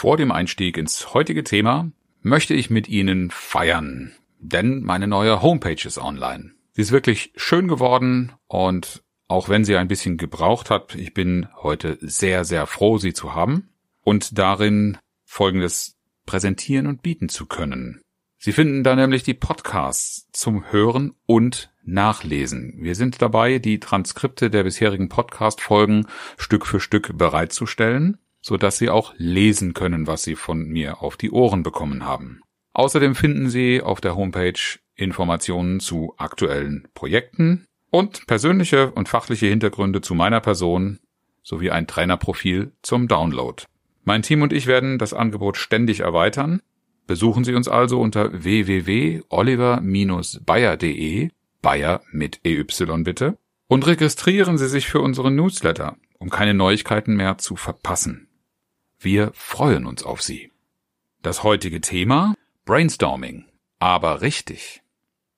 Vor dem Einstieg ins heutige Thema möchte ich mit Ihnen feiern, denn meine neue Homepage ist online. Sie ist wirklich schön geworden und auch wenn sie ein bisschen gebraucht hat, ich bin heute sehr, sehr froh, sie zu haben und darin Folgendes präsentieren und bieten zu können. Sie finden da nämlich die Podcasts zum Hören und Nachlesen. Wir sind dabei, die Transkripte der bisherigen Podcast-Folgen Stück für Stück bereitzustellen so dass Sie auch lesen können, was Sie von mir auf die Ohren bekommen haben. Außerdem finden Sie auf der Homepage Informationen zu aktuellen Projekten und persönliche und fachliche Hintergründe zu meiner Person sowie ein Trainerprofil zum Download. Mein Team und ich werden das Angebot ständig erweitern. Besuchen Sie uns also unter www.oliver-bayer.de, Bayer mit EY bitte, und registrieren Sie sich für unseren Newsletter, um keine Neuigkeiten mehr zu verpassen. Wir freuen uns auf Sie. Das heutige Thema Brainstorming. Aber richtig.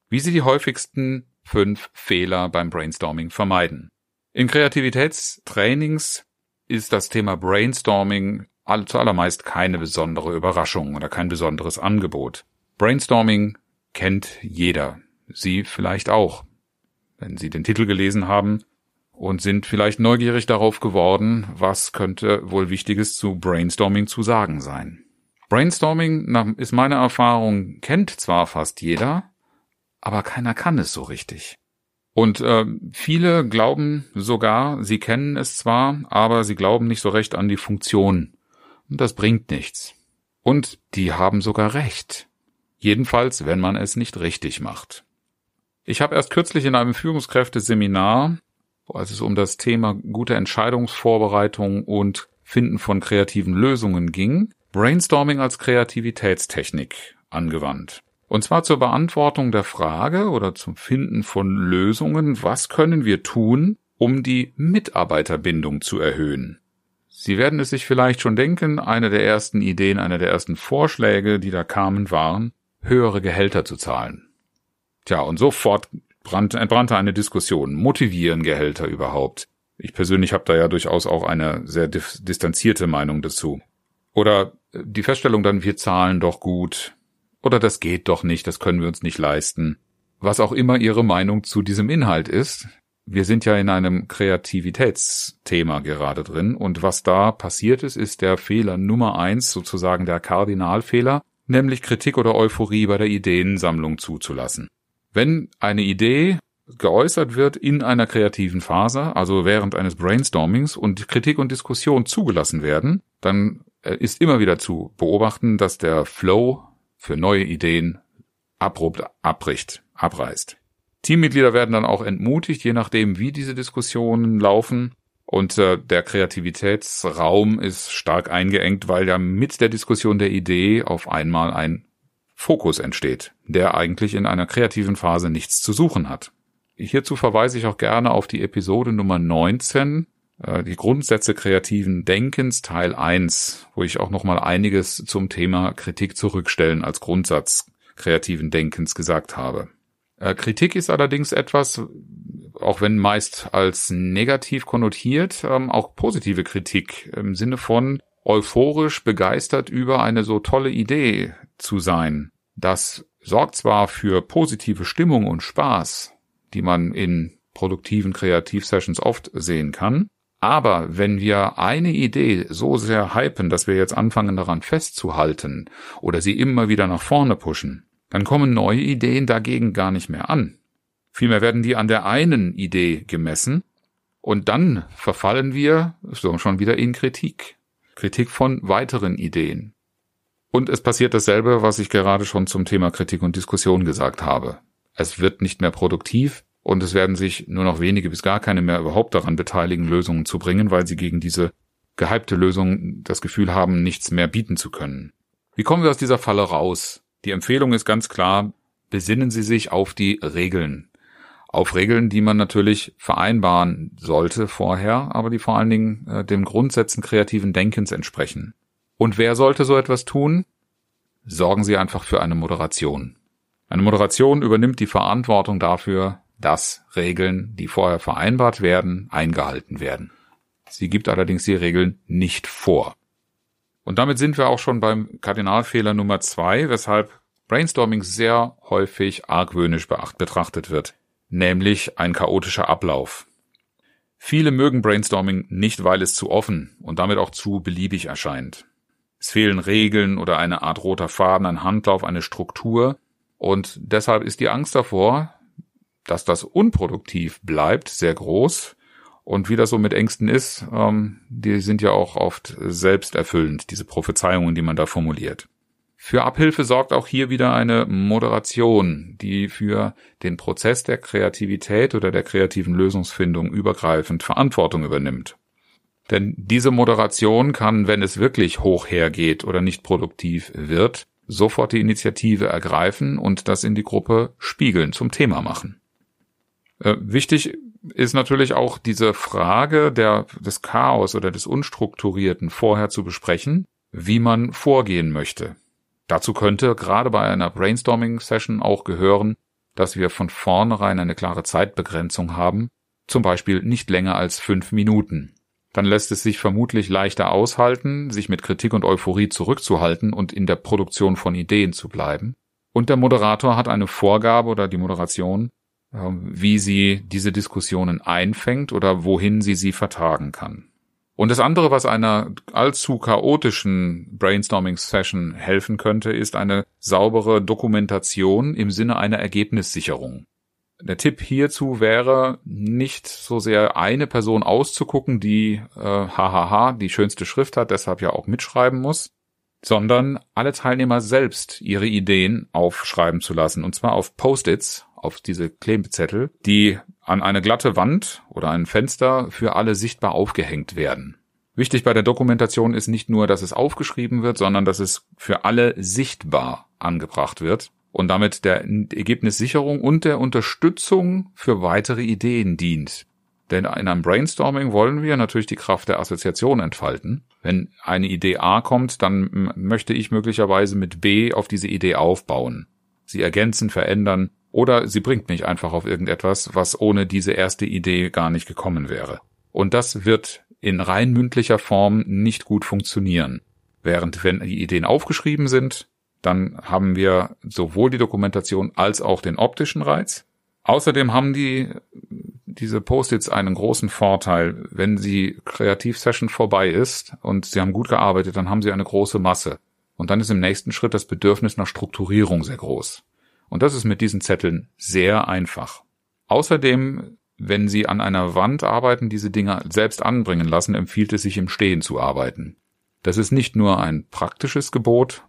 Wie Sie die häufigsten fünf Fehler beim Brainstorming vermeiden. In Kreativitätstrainings ist das Thema Brainstorming zuallermeist keine besondere Überraschung oder kein besonderes Angebot. Brainstorming kennt jeder. Sie vielleicht auch. Wenn Sie den Titel gelesen haben, und sind vielleicht neugierig darauf geworden, was könnte wohl Wichtiges zu Brainstorming zu sagen sein. Brainstorming, ist meine Erfahrung, kennt zwar fast jeder, aber keiner kann es so richtig. Und äh, viele glauben sogar, sie kennen es zwar, aber sie glauben nicht so recht an die Funktion. Und das bringt nichts. Und die haben sogar recht. Jedenfalls, wenn man es nicht richtig macht. Ich habe erst kürzlich in einem Führungskräfteseminar als es um das Thema gute Entscheidungsvorbereitung und Finden von kreativen Lösungen ging, Brainstorming als Kreativitätstechnik angewandt. Und zwar zur Beantwortung der Frage oder zum Finden von Lösungen, was können wir tun, um die Mitarbeiterbindung zu erhöhen. Sie werden es sich vielleicht schon denken, eine der ersten Ideen, einer der ersten Vorschläge, die da kamen, waren, höhere Gehälter zu zahlen. Tja, und sofort brannte, entbrannte eine Diskussion. Motivieren Gehälter überhaupt? Ich persönlich habe da ja durchaus auch eine sehr distanzierte Meinung dazu. Oder äh, die Feststellung dann, wir zahlen doch gut. Oder das geht doch nicht, das können wir uns nicht leisten. Was auch immer Ihre Meinung zu diesem Inhalt ist. Wir sind ja in einem Kreativitätsthema gerade drin und was da passiert ist, ist der Fehler Nummer eins, sozusagen der Kardinalfehler, nämlich Kritik oder Euphorie bei der Ideensammlung zuzulassen. Wenn eine Idee geäußert wird in einer kreativen Phase, also während eines Brainstormings und Kritik und Diskussion zugelassen werden, dann äh, ist immer wieder zu beobachten, dass der Flow für neue Ideen abrupt abbricht, abreißt. Teammitglieder werden dann auch entmutigt, je nachdem, wie diese Diskussionen laufen. Und äh, der Kreativitätsraum ist stark eingeengt, weil ja mit der Diskussion der Idee auf einmal ein Fokus entsteht, der eigentlich in einer kreativen Phase nichts zu suchen hat. Hierzu verweise ich auch gerne auf die Episode Nummer 19, äh, die Grundsätze kreativen Denkens Teil 1, wo ich auch nochmal einiges zum Thema Kritik zurückstellen als Grundsatz kreativen Denkens gesagt habe. Äh, Kritik ist allerdings etwas, auch wenn meist als negativ konnotiert, ähm, auch positive Kritik im Sinne von euphorisch begeistert über eine so tolle Idee zu sein. Das sorgt zwar für positive Stimmung und Spaß, die man in produktiven Kreativsessions oft sehen kann, aber wenn wir eine Idee so sehr hypen, dass wir jetzt anfangen daran festzuhalten oder sie immer wieder nach vorne pushen, dann kommen neue Ideen dagegen gar nicht mehr an. Vielmehr werden die an der einen Idee gemessen und dann verfallen wir so schon wieder in Kritik. Kritik von weiteren Ideen. Und es passiert dasselbe, was ich gerade schon zum Thema Kritik und Diskussion gesagt habe. Es wird nicht mehr produktiv und es werden sich nur noch wenige bis gar keine mehr überhaupt daran beteiligen, Lösungen zu bringen, weil sie gegen diese gehypte Lösung das Gefühl haben, nichts mehr bieten zu können. Wie kommen wir aus dieser Falle raus? Die Empfehlung ist ganz klar, besinnen Sie sich auf die Regeln. Auf Regeln, die man natürlich vereinbaren sollte vorher, aber die vor allen Dingen äh, dem Grundsätzen kreativen Denkens entsprechen. Und wer sollte so etwas tun? Sorgen Sie einfach für eine Moderation. Eine Moderation übernimmt die Verantwortung dafür, dass Regeln, die vorher vereinbart werden, eingehalten werden. Sie gibt allerdings die Regeln nicht vor. Und damit sind wir auch schon beim Kardinalfehler Nummer zwei, weshalb Brainstorming sehr häufig argwöhnisch betrachtet wird, nämlich ein chaotischer Ablauf. Viele mögen Brainstorming nicht, weil es zu offen und damit auch zu beliebig erscheint. Es fehlen Regeln oder eine Art roter Faden, ein Handlauf, eine Struktur und deshalb ist die Angst davor, dass das unproduktiv bleibt, sehr groß und wie das so mit Ängsten ist, ähm, die sind ja auch oft selbsterfüllend, diese Prophezeiungen, die man da formuliert. Für Abhilfe sorgt auch hier wieder eine Moderation, die für den Prozess der Kreativität oder der kreativen Lösungsfindung übergreifend Verantwortung übernimmt. Denn diese Moderation kann, wenn es wirklich hoch hergeht oder nicht produktiv wird, sofort die Initiative ergreifen und das in die Gruppe spiegeln, zum Thema machen. Äh, wichtig ist natürlich auch diese Frage der, des Chaos oder des Unstrukturierten vorher zu besprechen, wie man vorgehen möchte. Dazu könnte gerade bei einer Brainstorming-Session auch gehören, dass wir von vornherein eine klare Zeitbegrenzung haben, zum Beispiel nicht länger als fünf Minuten. Dann lässt es sich vermutlich leichter aushalten, sich mit Kritik und Euphorie zurückzuhalten und in der Produktion von Ideen zu bleiben. Und der Moderator hat eine Vorgabe oder die Moderation, ähm, wie sie diese Diskussionen einfängt oder wohin sie sie vertagen kann. Und das andere, was einer allzu chaotischen Brainstorming-Session helfen könnte, ist eine saubere Dokumentation im Sinne einer Ergebnissicherung. Der Tipp hierzu wäre, nicht so sehr eine Person auszugucken, die äh, hahaha die schönste Schrift hat, deshalb ja auch mitschreiben muss, sondern alle Teilnehmer selbst ihre Ideen aufschreiben zu lassen, und zwar auf Post-its, auf diese Klebezettel, die an eine glatte Wand oder ein Fenster für alle sichtbar aufgehängt werden. Wichtig bei der Dokumentation ist nicht nur, dass es aufgeschrieben wird, sondern dass es für alle sichtbar angebracht wird und damit der Ergebnissicherung und der Unterstützung für weitere Ideen dient. Denn in einem Brainstorming wollen wir natürlich die Kraft der Assoziation entfalten. Wenn eine Idee A kommt, dann möchte ich möglicherweise mit B auf diese Idee aufbauen. Sie ergänzen, verändern oder sie bringt mich einfach auf irgendetwas, was ohne diese erste Idee gar nicht gekommen wäre. Und das wird in rein mündlicher Form nicht gut funktionieren. Während wenn die Ideen aufgeschrieben sind, dann haben wir sowohl die Dokumentation als auch den optischen Reiz. Außerdem haben die diese Post-its einen großen Vorteil. Wenn die Kreativsession vorbei ist und sie haben gut gearbeitet, dann haben sie eine große Masse. Und dann ist im nächsten Schritt das Bedürfnis nach Strukturierung sehr groß. Und das ist mit diesen Zetteln sehr einfach. Außerdem, wenn Sie an einer Wand arbeiten, diese Dinge selbst anbringen lassen, empfiehlt es sich im Stehen zu arbeiten. Das ist nicht nur ein praktisches Gebot,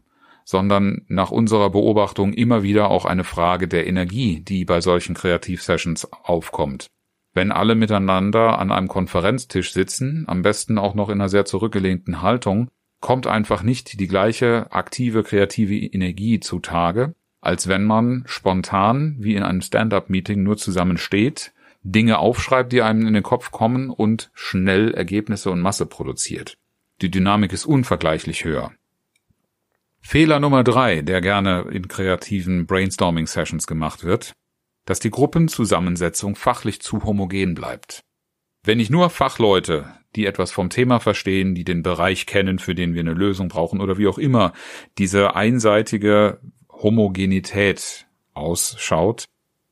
sondern nach unserer Beobachtung immer wieder auch eine Frage der Energie, die bei solchen Kreativsessions aufkommt. Wenn alle miteinander an einem Konferenztisch sitzen, am besten auch noch in einer sehr zurückgelehnten Haltung, kommt einfach nicht die gleiche aktive kreative Energie zutage, als wenn man spontan wie in einem Stand-up-Meeting nur zusammen steht, Dinge aufschreibt, die einem in den Kopf kommen und schnell Ergebnisse und Masse produziert. Die Dynamik ist unvergleichlich höher. Fehler Nummer drei, der gerne in kreativen Brainstorming-Sessions gemacht wird, dass die Gruppenzusammensetzung fachlich zu homogen bleibt. Wenn ich nur Fachleute, die etwas vom Thema verstehen, die den Bereich kennen, für den wir eine Lösung brauchen oder wie auch immer, diese einseitige Homogenität ausschaut,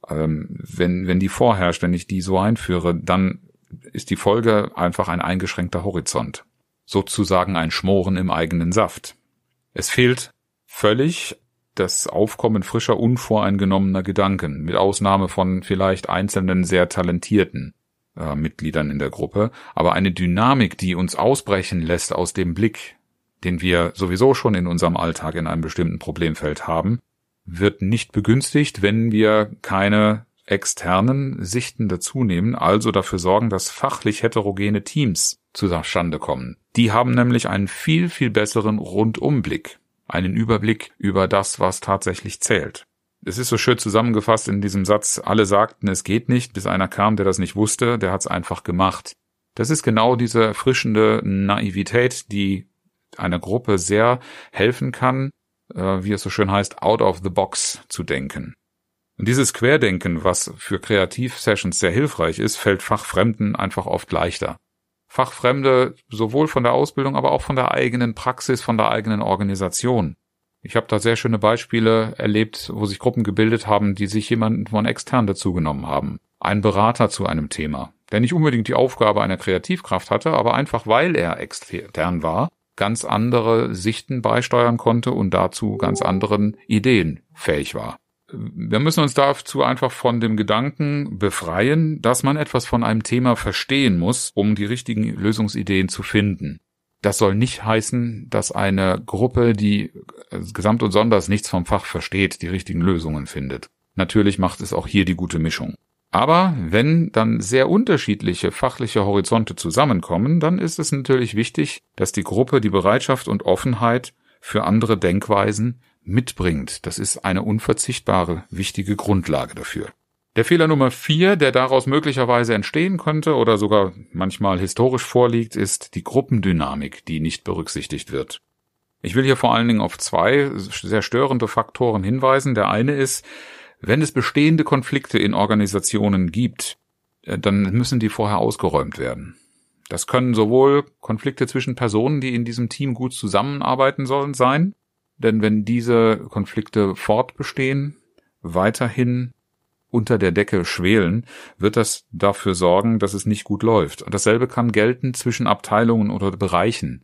ähm, wenn, wenn die vorherrscht, wenn ich die so einführe, dann ist die Folge einfach ein eingeschränkter Horizont. Sozusagen ein Schmoren im eigenen Saft. Es fehlt völlig das Aufkommen frischer, unvoreingenommener Gedanken, mit Ausnahme von vielleicht einzelnen sehr talentierten äh, Mitgliedern in der Gruppe, aber eine Dynamik, die uns ausbrechen lässt aus dem Blick, den wir sowieso schon in unserem Alltag in einem bestimmten Problemfeld haben, wird nicht begünstigt, wenn wir keine externen Sichten dazunehmen, also dafür sorgen, dass fachlich heterogene Teams zustande kommen. Die haben nämlich einen viel, viel besseren Rundumblick. einen Überblick über das, was tatsächlich zählt. Es ist so schön zusammengefasst in diesem Satz, alle sagten, es geht nicht, bis einer kam, der das nicht wusste, der hat es einfach gemacht. Das ist genau diese erfrischende Naivität, die einer Gruppe sehr helfen kann, äh, wie es so schön heißt, out of the box zu denken. Und dieses Querdenken, was für Kreativsessions sehr hilfreich ist, fällt Fachfremden einfach oft leichter. Fachfremde sowohl von der Ausbildung, aber auch von der eigenen Praxis, von der eigenen Organisation. Ich habe da sehr schöne Beispiele erlebt, wo sich Gruppen gebildet haben, die sich jemanden von extern dazugenommen haben. Ein Berater zu einem Thema, der nicht unbedingt die Aufgabe einer Kreativkraft hatte, aber einfach weil er extern war, ganz andere Sichten beisteuern konnte und dazu ganz anderen Ideen fähig war wir müssen uns dazu einfach von dem Gedanken befreien, dass man etwas von einem Thema verstehen muss, um die richtigen Lösungsideen zu finden. Das soll nicht heißen, dass eine Gruppe, die gesamt und sonders nichts vom Fach versteht, die richtigen Lösungen findet. Natürlich macht es auch hier die gute Mischung. Aber wenn dann sehr unterschiedliche fachliche Horizonte zusammenkommen, dann ist es natürlich wichtig, dass die Gruppe die Bereitschaft und Offenheit für andere Denkweisen mitbringt. Das ist eine unverzichtbare, wichtige Grundlage dafür. Der Fehler Nummer vier, der daraus möglicherweise entstehen könnte oder sogar manchmal historisch vorliegt, ist die Gruppendynamik, die nicht berücksichtigt wird. Ich will hier vor allen Dingen auf zwei sehr störende Faktoren hinweisen. Der eine ist, wenn es bestehende Konflikte in Organisationen gibt, äh, dann müssen die vorher ausgeräumt werden. Das können sowohl Konflikte zwischen Personen, die in diesem Team gut zusammenarbeiten sollen, sein, denn wenn diese Konflikte fortbestehen, weiterhin unter der Decke schwelen, wird das dafür sorgen, dass es nicht gut läuft. Und dasselbe kann gelten zwischen Abteilungen oder Bereichen.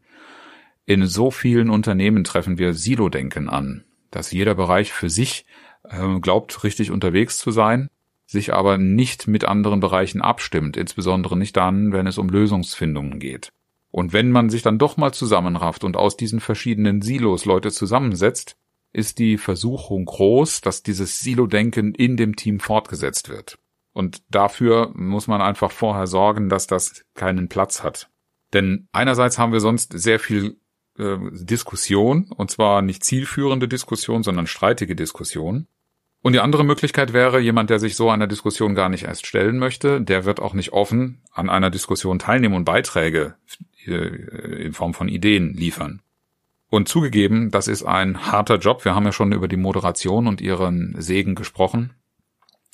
In so vielen Unternehmen treffen wir Silo-Denken an, dass jeder Bereich für sich äh, glaubt, richtig unterwegs zu sein, sich aber nicht mit anderen Bereichen abstimmt, insbesondere nicht dann, wenn es um Lösungsfindungen geht. Und wenn man sich dann doch mal zusammenrafft und aus diesen verschiedenen Silos Leute zusammensetzt, ist die Versuchung groß, dass dieses Silo-Denken in dem Team fortgesetzt wird. Und dafür muss man einfach vorher sorgen, dass das keinen Platz hat. Denn einerseits haben wir sonst sehr viel äh, Diskussion, und zwar nicht zielführende Diskussion, sondern streitige Diskussion. Und die andere Möglichkeit wäre, jemand, der sich so einer Diskussion gar nicht erst stellen möchte, der wird auch nicht offen an einer Diskussion teilnehmen und Beiträge äh, in Form von Ideen liefern. Und zugegeben, das ist ein harter Job. Wir haben ja schon über die Moderation und ihren Segen gesprochen.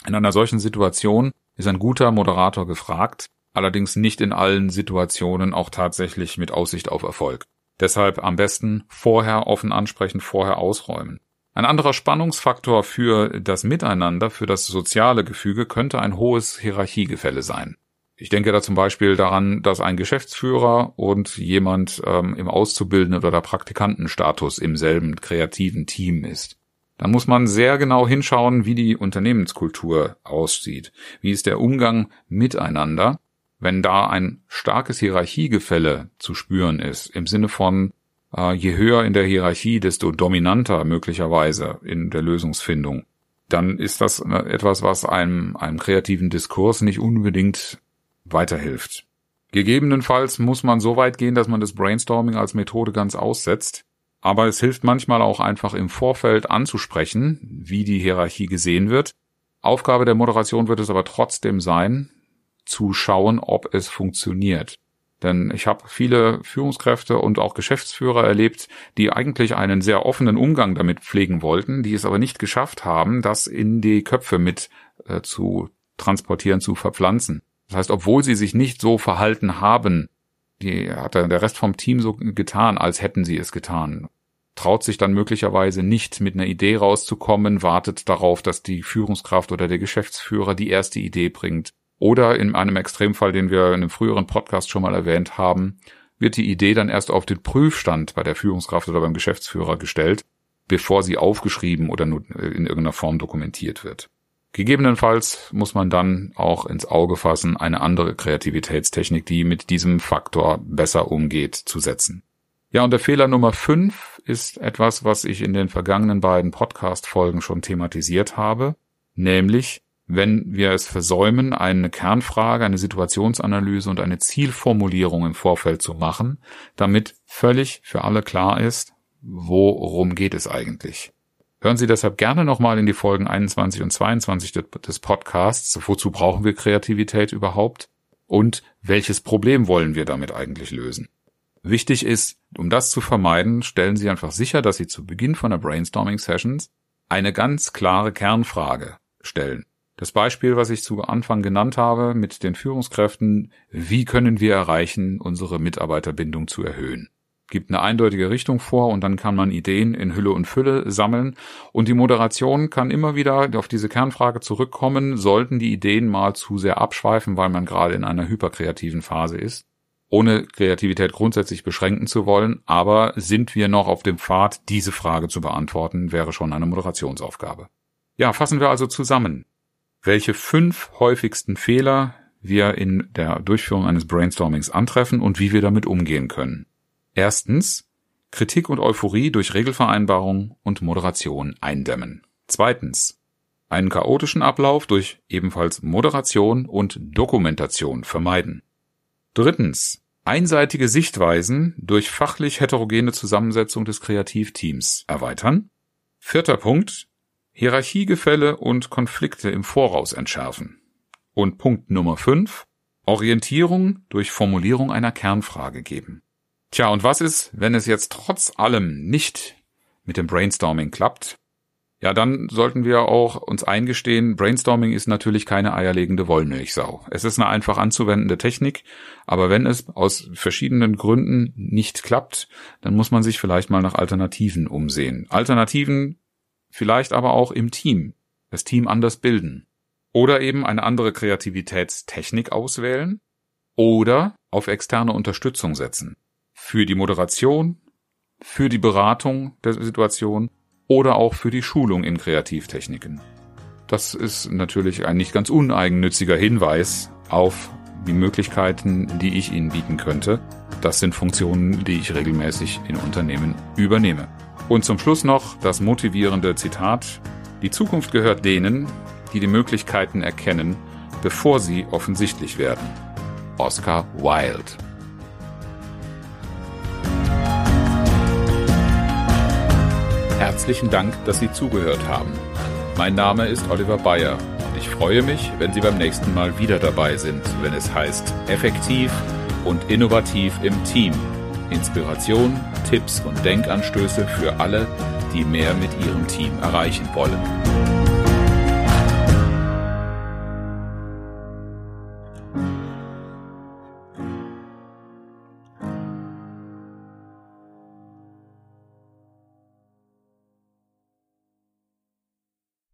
In einer solchen Situation ist ein guter Moderator gefragt, allerdings nicht in allen Situationen auch tatsächlich mit Aussicht auf Erfolg. Deshalb am besten vorher offen ansprechen, vorher ausräumen. Ein anderer Spannungsfaktor für das Miteinander, für das soziale Gefüge könnte ein hohes Hierarchiegefälle sein. Ich denke da zum Beispiel daran, dass ein Geschäftsführer und jemand ähm, im Auszubildenden oder Praktikantenstatus im selben kreativen Team ist. Dann muss man sehr genau hinschauen, wie die Unternehmenskultur aussieht. Wie ist der Umgang miteinander, wenn da ein starkes Hierarchiegefälle zu spüren ist, im Sinne von äh, je höher in der Hierarchie, desto dominanter möglicherweise in der Lösungsfindung, dann ist das äh, etwas, was einem, einem kreativen Diskurs nicht unbedingt weiterhilft. Gegebenenfalls muss man so weit gehen, dass man das Brainstorming als Methode ganz aussetzt. Aber es hilft manchmal auch einfach im Vorfeld anzusprechen, wie die Hierarchie gesehen wird. Aufgabe der Moderation wird es aber trotzdem sein, zu schauen, ob es funktioniert. Denn ich habe viele Führungskräfte und auch Geschäftsführer erlebt, die eigentlich einen sehr offenen Umgang damit pflegen wollten, die es aber nicht geschafft haben, das in die Köpfe mit äh, zu transportieren, zu verpflanzen. Das heißt, obwohl sie sich nicht so verhalten haben, die hat der Rest vom Team so getan, als hätten sie es getan. Traut sich dann möglicherweise nicht mit einer Idee rauszukommen, wartet darauf, dass die Führungskraft oder der Geschäftsführer die erste Idee bringt oder in einem Extremfall, den wir in einem früheren Podcast schon mal erwähnt haben, wird die Idee dann erst auf den Prüfstand bei der Führungskraft oder beim Geschäftsführer gestellt, bevor sie aufgeschrieben oder in irgendeiner Form dokumentiert wird. Gegebenenfalls muss man dann auch ins Auge fassen, eine andere Kreativitätstechnik, die mit diesem Faktor besser umgeht, zu setzen. Ja, und der Fehler Nummer fünf ist etwas, was ich in den vergangenen beiden Podcast-Folgen schon thematisiert habe, nämlich wenn wir es versäumen, eine Kernfrage, eine Situationsanalyse und eine Zielformulierung im Vorfeld zu machen, damit völlig für alle klar ist, worum geht es eigentlich? Hören Sie deshalb gerne nochmal in die Folgen 21 und 22 des Podcasts. Wozu brauchen wir Kreativität überhaupt? Und welches Problem wollen wir damit eigentlich lösen? Wichtig ist, um das zu vermeiden, stellen Sie einfach sicher, dass Sie zu Beginn von der Brainstorming Sessions eine ganz klare Kernfrage stellen. Das Beispiel, was ich zu Anfang genannt habe mit den Führungskräften, wie können wir erreichen, unsere Mitarbeiterbindung zu erhöhen? gibt eine eindeutige Richtung vor und dann kann man Ideen in Hülle und Fülle sammeln und die Moderation kann immer wieder auf diese Kernfrage zurückkommen, sollten die Ideen mal zu sehr abschweifen, weil man gerade in einer hyperkreativen Phase ist, ohne Kreativität grundsätzlich beschränken zu wollen, aber sind wir noch auf dem Pfad, diese Frage zu beantworten, wäre schon eine Moderationsaufgabe. Ja, fassen wir also zusammen. Welche fünf häufigsten Fehler wir in der Durchführung eines Brainstormings antreffen und wie wir damit umgehen können. Erstens Kritik und Euphorie durch Regelvereinbarung und Moderation eindämmen. Zweitens einen chaotischen Ablauf durch ebenfalls Moderation und Dokumentation vermeiden. Drittens einseitige Sichtweisen durch fachlich heterogene Zusammensetzung des Kreativteams erweitern. Vierter Punkt Hierarchiegefälle und Konflikte im Voraus entschärfen. Und Punkt Nummer fünf Orientierung durch Formulierung einer Kernfrage geben. Tja, und was ist, wenn es jetzt trotz allem nicht mit dem Brainstorming klappt? Ja, dann sollten wir auch uns eingestehen, Brainstorming ist natürlich keine eierlegende Wollmilchsau. Es ist eine einfach anzuwendende Technik, aber wenn es aus verschiedenen Gründen nicht klappt, dann muss man sich vielleicht mal nach Alternativen umsehen. Alternativen vielleicht aber auch im Team. Das Team anders bilden. Oder eben eine andere Kreativitätstechnik auswählen. Oder auf externe Unterstützung setzen für die Moderation, für die Beratung der Situation oder auch für die Schulung in Kreativtechniken. Das ist natürlich ein nicht ganz uneigennütziger Hinweis auf die Möglichkeiten, die ich Ihnen bieten könnte. Das sind Funktionen, die ich regelmäßig in Unternehmen übernehme. Und zum Schluss noch das motivierende Zitat. Die Zukunft gehört denen, die die Möglichkeiten erkennen, bevor sie offensichtlich werden. Oscar Wilde Herzlichen Dank, dass Sie zugehört haben. Mein Name ist Oliver Bayer und ich freue mich, wenn Sie beim nächsten Mal wieder dabei sind, wenn es heißt Effektiv und innovativ im Team. Inspiration, Tipps und Denkanstöße für alle, die mehr mit ihrem Team erreichen wollen.